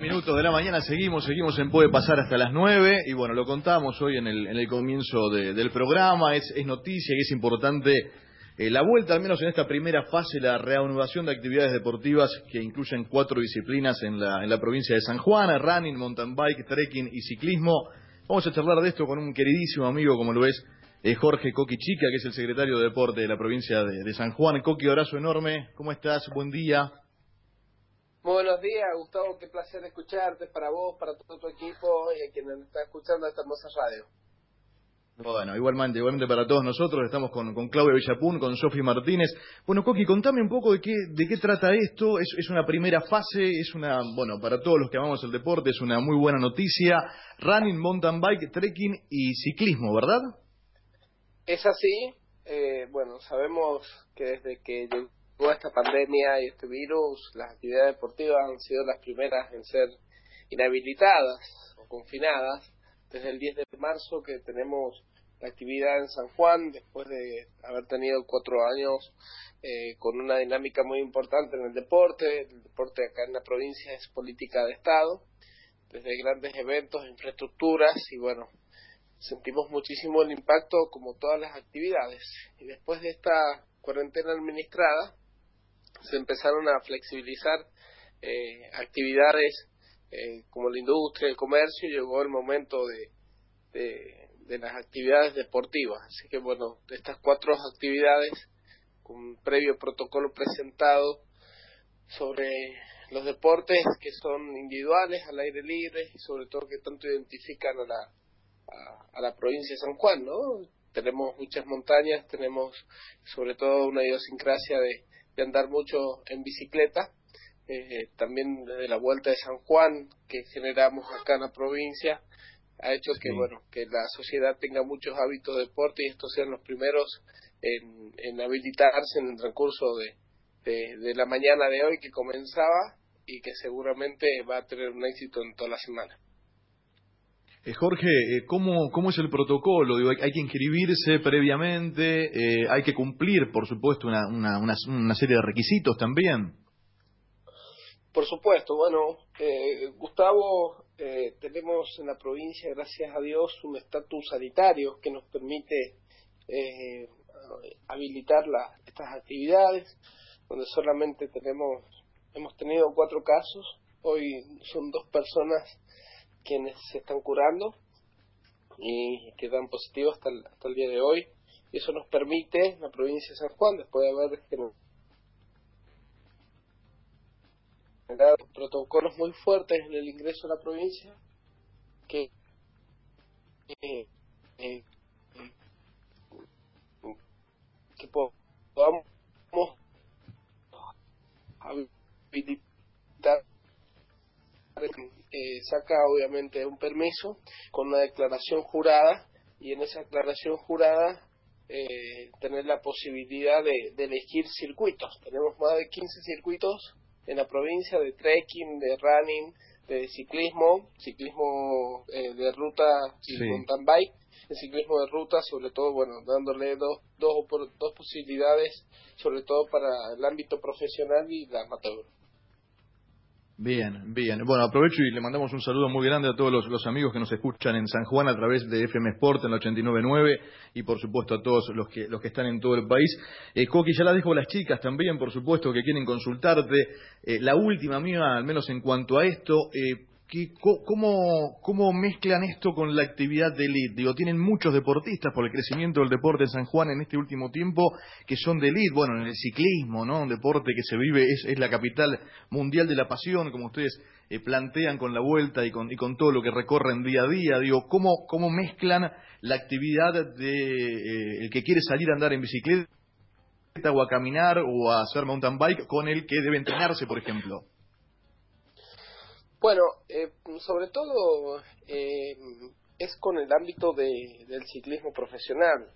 minutos de la mañana seguimos, seguimos en Puede Pasar hasta las 9 y bueno, lo contamos hoy en el, en el comienzo de, del programa, es, es, noticia y es importante eh, la vuelta, al menos en esta primera fase, la reanudación de actividades deportivas que incluyen cuatro disciplinas en la, en la provincia de San Juan, running, mountain bike, trekking y ciclismo. Vamos a charlar de esto con un queridísimo amigo como lo es eh, Jorge Coqui Chica, que es el secretario de Deporte de la provincia de, de San Juan. Coqui, abrazo enorme, ¿cómo estás? Buen día. Buenos días, Gustavo, qué placer escucharte para vos, para todo tu equipo y a quienes están escuchando esta hermosa radio. Bueno, igualmente, igualmente para todos nosotros, estamos con, con Claudia Villapun, con Sofi Martínez. Bueno, Coqui, contame un poco de qué, de qué trata esto, es, es una primera fase, es una, bueno, para todos los que amamos el deporte, es una muy buena noticia, running, mountain bike, trekking y ciclismo, ¿verdad? Es así, eh, bueno, sabemos que desde que toda esta pandemia y este virus, las actividades deportivas han sido las primeras en ser inhabilitadas o confinadas. Desde el 10 de marzo que tenemos la actividad en San Juan, después de haber tenido cuatro años eh, con una dinámica muy importante en el deporte. El deporte acá en la provincia es política de Estado, desde grandes eventos, infraestructuras y bueno, sentimos muchísimo el impacto como todas las actividades. Y después de esta cuarentena administrada, se empezaron a flexibilizar eh, actividades eh, como la industria, el comercio, y llegó el momento de, las actividades deportivas. Así que bueno, de estas cuatro actividades, con previo protocolo presentado sobre los deportes que son individuales, al aire libre, y sobre todo que tanto identifican a la, a la provincia de San Juan, ¿no? Tenemos muchas montañas, tenemos sobre todo una idiosincrasia de, de andar mucho en bicicleta, eh, también desde la Vuelta de San Juan que generamos acá en la provincia, ha hecho que bueno que la sociedad tenga muchos hábitos de deporte y estos sean los primeros en, en habilitarse en el transcurso de, de, la mañana de hoy que comenzaba y que seguramente va a tener un éxito en toda la semana. Eh, Jorge, eh, ¿cómo, ¿cómo es el protocolo? Digo, hay, que inscribirse previamente, eh, hay que cumplir, por supuesto, una, serie de requisitos también. Por supuesto, bueno, eh, Gustavo, eh, tenemos en la provincia, gracias a Dios, un estatus sanitario que nos permite habilitar la, estas actividades, donde solamente tenemos, hemos tenido cuatro casos, hoy son dos personas quienes se están curando y quedan positivos hasta el, hasta el día de hoy. Y eso nos permite, la provincia de San Juan, después de haber generado protocolos muy fuertes en el ingreso a la provincia, que eh, eh, que podamos habilitar eh, saca obviamente un permiso con una declaración jurada y en esa declaración jurada eh, tener la posibilidad de, elegir circuitos. Tenemos más de 15 circuitos en la provincia de trekking, de running, de ciclismo, ciclismo eh, de ruta y mountain bike, el ciclismo de ruta, sobre todo, bueno, dándole dos, dos, dos posibilidades, sobre todo para el ámbito profesional y la amateur. Bien, bien. Bueno, aprovecho y le mandamos un saludo muy grande a todos los, amigos que nos escuchan en San Juan a través de FM Sport en la 89.9 y por supuesto a todos los que, los que están en todo el país. Eh, Coqui, ya la dejo a las chicas también, por supuesto, que quieren consultarte. Eh, la última mía, al menos en cuanto a esto, eh, cómo, ¿Cómo mezclan esto con la actividad de elite? Digo, tienen muchos deportistas por el crecimiento del deporte en San Juan en este último tiempo que son de elite. Bueno, en el ciclismo, ¿no? Un deporte que se vive, es, es la capital mundial de la pasión, como ustedes eh, plantean con la vuelta y con, y con todo lo que recorren día a día. Digo, ¿cómo, cómo mezclan la actividad de eh, el que quiere salir a andar en bicicleta o a caminar o a hacer mountain bike con el que debe entrenarse, por ejemplo? Bueno, eh, sobre todo eh, es con el ámbito de, del ciclismo profesional.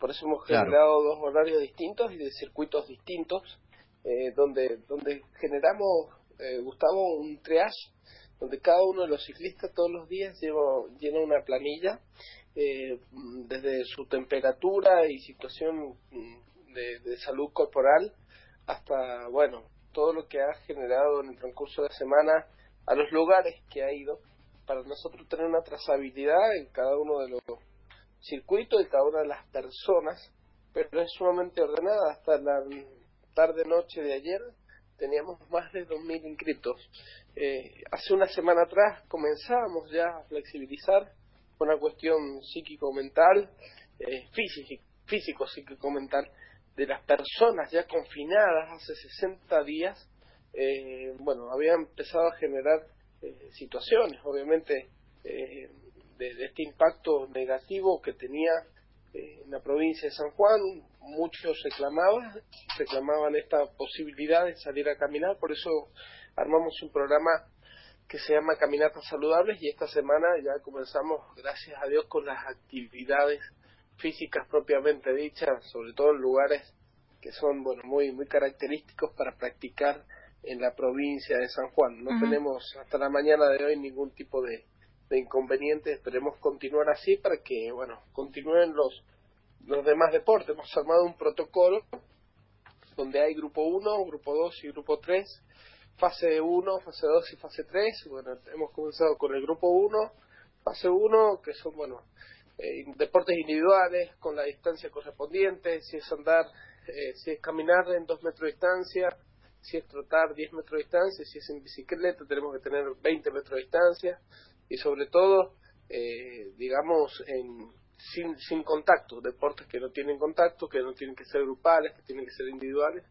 Por eso hemos generado dos horarios distintos y de circuitos distintos, eh, donde, donde generamos, Gustavo, un triage, donde cada uno de los ciclistas todos los días lleva, llena una planilla desde su temperatura y situación mm, de, de salud corporal hasta, bueno, todo lo que ha generado en el transcurso de la semana a los lugares que ha ido para nosotros tener una trazabilidad en cada uno de los circuitos y cada una de las personas, pero es sumamente ordenada. Hasta la tarde-noche de ayer teníamos más de 2.000 inscritos. Eh, hace una semana atrás comenzamos ya a flexibilizar una cuestión psíquico-mental, eh, físico, psíquico-mental, de las personas ya confinadas hace 60 días, eh, bueno, había empezado a generar eh, situaciones, obviamente, eh, de, este impacto negativo que tenía eh, en la provincia de San Juan. Muchos reclamaban, reclamaban esta posibilidad de salir a caminar, por eso armamos un programa que se llama Caminatas Saludables y esta semana ya comenzamos, gracias a Dios, con las actividades físicas propiamente dichas, sobre todo en lugares que son bueno muy muy característicos para practicar en la provincia de San Juan. No tenemos hasta la mañana de hoy ningún tipo de, de inconveniente. Esperemos continuar así para que, bueno, continúen los, los demás deportes. Hemos armado un protocolo donde hay grupo 1, grupo 2 y grupo 3, fase 1, fase 2 y fase 3. Bueno, hemos comenzado con el grupo 1, fase 1, que son, bueno, eh, deportes individuales con la distancia correspondiente, si es andar, eh, si es caminar en dos metros de distancia, si es trotar 10 metros de distancia, si es en bicicleta tenemos que tener 20 metros de distancia. Y sobre todo, eh, digamos, en, sin, sin contacto, deportes que no tienen contacto, que no tienen que ser grupales, que tienen que ser individuales,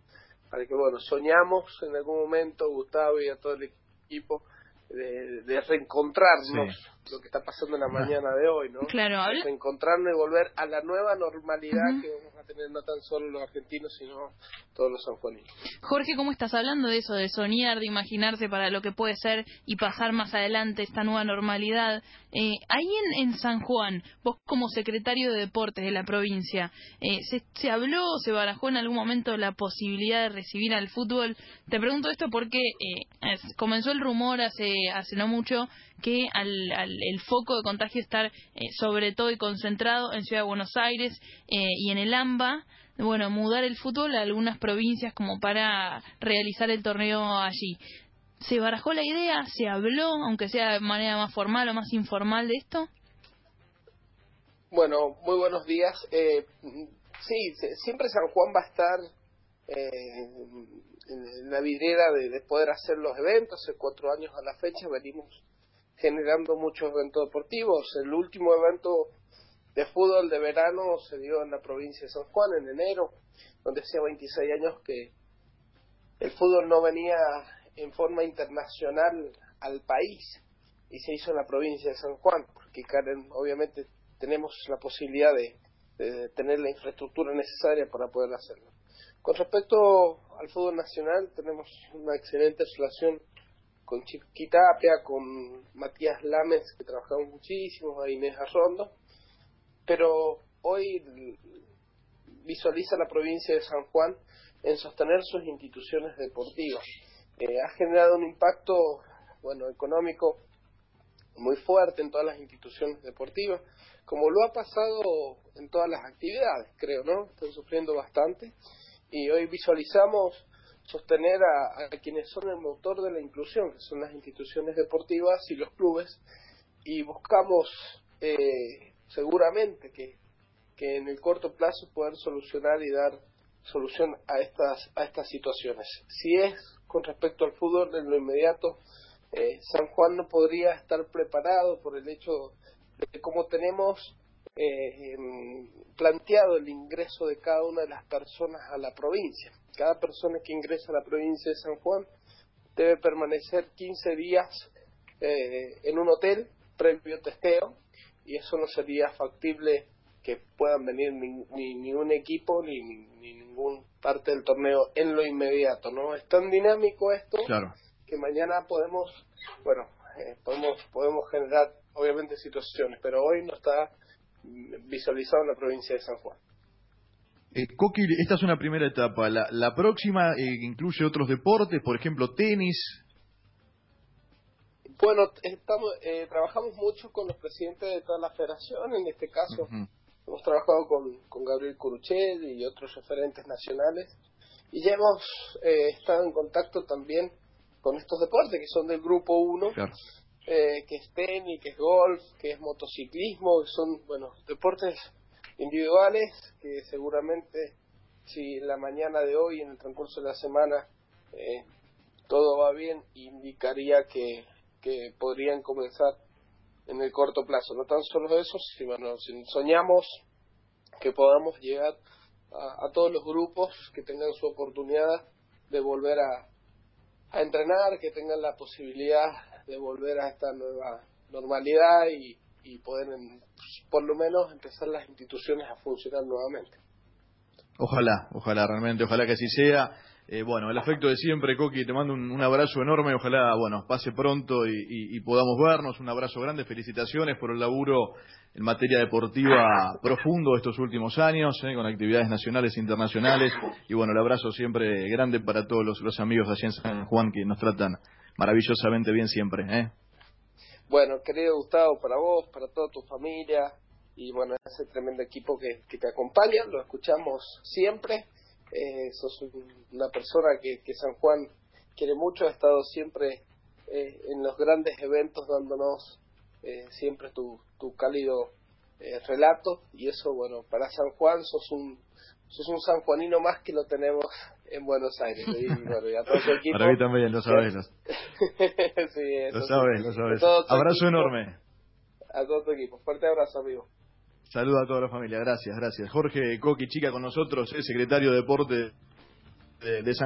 para que, bueno, soñamos en algún momento, Gustavo y a todo el equipo, de, reencontrarnos, lo que está pasando en la mañana de hoy, ¿no? Claro, Reencontrarnos y volver a la nueva normalidad que vamos a tener no tan solo los argentinos, sino todos los sanjuaninos. Jorge, ¿cómo estás hablando de eso, de soñar, de imaginarse para lo que puede ser y pasar más adelante esta nueva normalidad? Eh, ahí en, en San Juan, vos como secretario de Deportes de la provincia, eh, ¿se, ¿se habló o se barajó en algún momento la posibilidad de recibir al fútbol? Te pregunto esto porque eh, comenzó el rumor hace hace no mucho que al, el foco de contagio estar eh, sobre todo y concentrado en Ciudad de Buenos Aires eh, y en el AMBA, bueno, mudar el fútbol a algunas provincias como para realizar el torneo allí. ¿Se barajó la idea? ¿Se habló, aunque sea de manera más formal o más informal de esto? Bueno, muy buenos días. Eh, sí, siempre San Juan va a estar eh, en la vidriera de, poder hacer los eventos. Hace cuatro años a la fecha venimos generando muchos eventos deportivos. El último evento de fútbol de verano se dio en la provincia de San Juan en enero, donde hacía 26 años que el fútbol no venía en forma internacional al país y se hizo en la provincia de San Juan, porque Karen, obviamente tenemos la posibilidad de tener la infraestructura necesaria para poder hacerlo. Con respecto al fútbol nacional, tenemos una excelente relación con Chiquitapia, con Matías Lames, que trabajamos muchísimo, a Inés Arrondo, pero hoy visualiza la provincia de San Juan en sostener sus instituciones deportivas. Eh, ha generado un impacto bueno económico muy fuerte en todas las instituciones deportivas, como lo ha pasado en todas las actividades, creo, ¿no? Están sufriendo bastante y hoy visualizamos sostener a, quienes son el motor de la inclusión, que son las instituciones deportivas y los clubes, y buscamos eh, seguramente que, que en el corto plazo poder solucionar y dar solución a estas, a estas situaciones. Si es con respecto al fútbol en lo inmediato, eh, San Juan no podría estar preparado por el hecho de cómo tenemos eh, planteado el ingreso de cada una de las personas a la provincia. Cada persona que ingresa a la provincia de San Juan debe permanecer 15 días eh, en un hotel previo testeo y eso no sería factible que puedan venir ni, ni, un equipo ni, ni, ningún parte del torneo en lo inmediato, ¿no? Es tan dinámico esto que mañana podemos, bueno, eh, podemos podemos generar obviamente situaciones, pero hoy no está visualizado en la provincia de San Juan. Eh, Coqui, esta es una primera etapa. La, la próxima eh, incluye otros deportes, por ejemplo, tenis. Bueno, estamos, eh, trabajamos mucho con los presidentes de toda la federación, en este caso hemos trabajado con, con Gabriel Curuchet y otros referentes nacionales y ya hemos eh, estado en contacto también con estos deportes que son del grupo 1, eh, que es tenis, que es golf, que es motociclismo, que son, bueno, deportes individuales que seguramente si la mañana de hoy, en el transcurso de la semana, eh, todo va bien, indicaría que, que podrían comenzar en el corto plazo. No tan solo eso, sino si soñamos que podamos llegar a, todos los grupos que tengan su oportunidad de volver a, a entrenar, que tengan la posibilidad de volver a esta nueva normalidad y, y poder por lo menos empezar las instituciones a funcionar nuevamente. Ojalá, ojalá realmente, ojalá que así sea. Eh, bueno, el afecto de siempre, Coqui, te mando un, abrazo enorme, ojalá, bueno, pase pronto y, podamos vernos. Un abrazo grande, felicitaciones por el laburo en materia deportiva profundo estos últimos años, eh, con actividades nacionales e internacionales. Y bueno, el abrazo siempre grande para todos los, los amigos de allí en San Juan que nos tratan maravillosamente bien siempre. ¿eh? Bueno, querido Gustavo, para vos, para toda tu familia y bueno, ese tremendo equipo que, que te acompaña, lo escuchamos siempre. Eh, sos una persona que, que San Juan quiere mucho, ha estado siempre eh, en los grandes eventos dándonos eh, siempre tu, tu cálido eh, relato y eso, bueno, para San Juan sos un, sos un sanjuanino más que lo tenemos en Buenos Aires. Y, bueno, y a todo equipo. Para mí también, lo sabes. sí, lo sabes, lo sabes. Abrazo enorme. A todo tu equipo. Fuerte abrazo, amigo. Saludos a toda la familia. Gracias, gracias. Jorge Coqui, chica con nosotros, es secretario de Deporte de, de San